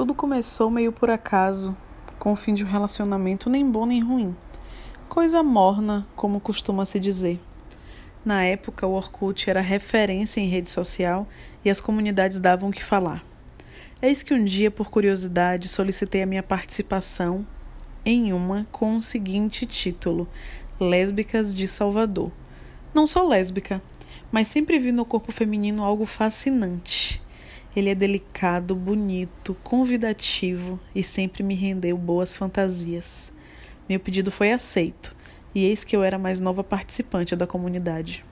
Tudo começou meio por acaso, com o fim de um relacionamento nem bom nem ruim. Coisa morna, como costuma se dizer. Na época, o Orkut era referência em rede social e as comunidades davam o que falar. Eis que um dia, por curiosidade, solicitei a minha participação em uma com o seguinte título: Lésbicas de Salvador. Não sou lésbica, mas sempre vi no corpo feminino algo fascinante. Ele é delicado, bonito, convidativo e sempre me rendeu boas fantasias. Meu pedido foi aceito, e eis que eu era a mais nova participante da comunidade.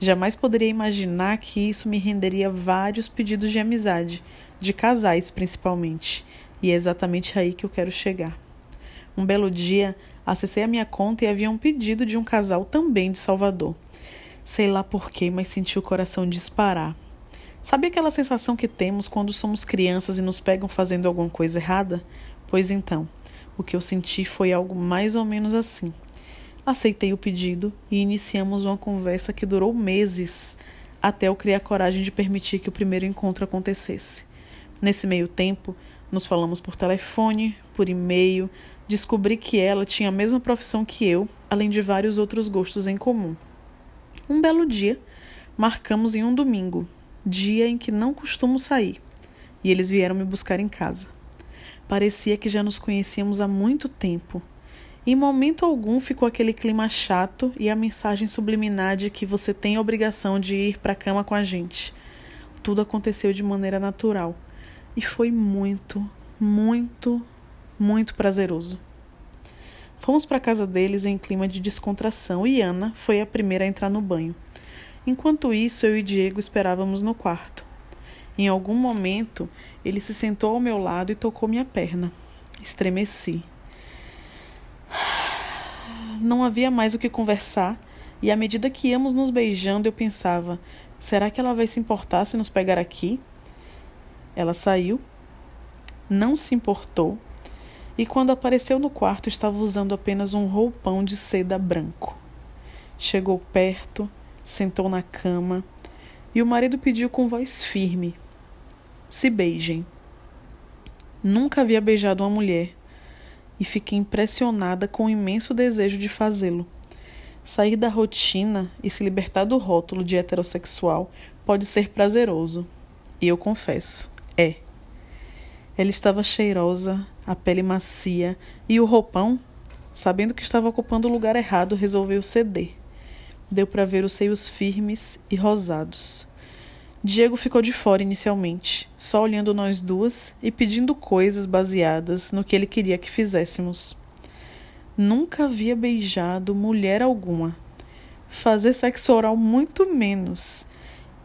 Jamais poderia imaginar que isso me renderia vários pedidos de amizade, de casais principalmente, e é exatamente aí que eu quero chegar. Um belo dia, acessei a minha conta e havia um pedido de um casal também de Salvador. Sei lá porquê, mas senti o coração disparar. Sabe aquela sensação que temos quando somos crianças e nos pegam fazendo alguma coisa errada? Pois então, o que eu senti foi algo mais ou menos assim. Aceitei o pedido e iniciamos uma conversa que durou meses até eu criar coragem de permitir que o primeiro encontro acontecesse. Nesse meio tempo, nos falamos por telefone, por e-mail, descobri que ela tinha a mesma profissão que eu, além de vários outros gostos em comum. Um belo dia, marcamos em um domingo, dia em que não costumo sair, e eles vieram me buscar em casa. Parecia que já nos conhecíamos há muito tempo. Em momento algum ficou aquele clima chato e a mensagem subliminar de que você tem a obrigação de ir para a cama com a gente. Tudo aconteceu de maneira natural e foi muito, muito, muito prazeroso. Fomos para a casa deles em clima de descontração e Ana foi a primeira a entrar no banho. Enquanto isso, eu e Diego esperávamos no quarto. Em algum momento, ele se sentou ao meu lado e tocou minha perna. Estremeci. Não havia mais o que conversar, e à medida que íamos nos beijando, eu pensava: será que ela vai se importar se nos pegar aqui? Ela saiu, não se importou, e quando apareceu no quarto estava usando apenas um roupão de seda branco. Chegou perto, sentou na cama e o marido pediu com voz firme: Se beijem. Nunca havia beijado uma mulher e fiquei impressionada com o imenso desejo de fazê-lo. Sair da rotina e se libertar do rótulo de heterossexual pode ser prazeroso. E eu confesso, é. Ela estava cheirosa, a pele macia e o roupão, sabendo que estava ocupando o lugar errado, resolveu ceder deu para ver os seios firmes e rosados. Diego ficou de fora inicialmente, só olhando nós duas e pedindo coisas baseadas no que ele queria que fizéssemos. Nunca havia beijado mulher alguma. Fazer sexo oral muito menos.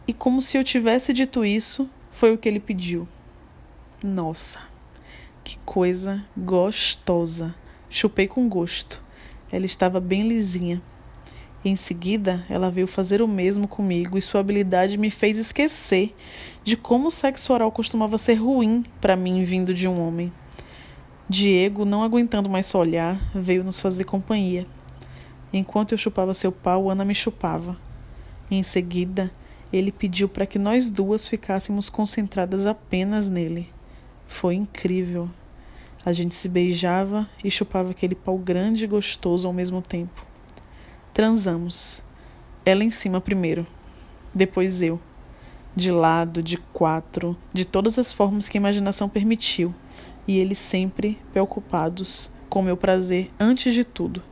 E como se eu tivesse dito isso, foi o que ele pediu. Nossa, que coisa gostosa. Chupei com gosto. Ela estava bem lisinha. Em seguida, ela veio fazer o mesmo comigo e sua habilidade me fez esquecer de como o sexo oral costumava ser ruim para mim vindo de um homem. Diego, não aguentando mais só olhar, veio nos fazer companhia. Enquanto eu chupava seu pau, Ana me chupava. Em seguida, ele pediu para que nós duas ficássemos concentradas apenas nele. Foi incrível. A gente se beijava e chupava aquele pau grande e gostoso ao mesmo tempo. Transamos. Ela em cima primeiro, depois eu. De lado, de quatro, de todas as formas que a imaginação permitiu, e eles sempre preocupados com meu prazer antes de tudo.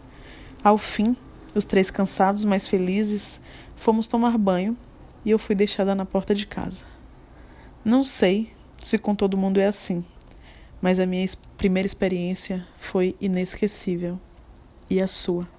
Ao fim, os três cansados, mas felizes, fomos tomar banho e eu fui deixada na porta de casa. Não sei se com todo mundo é assim, mas a minha primeira experiência foi inesquecível. E a sua?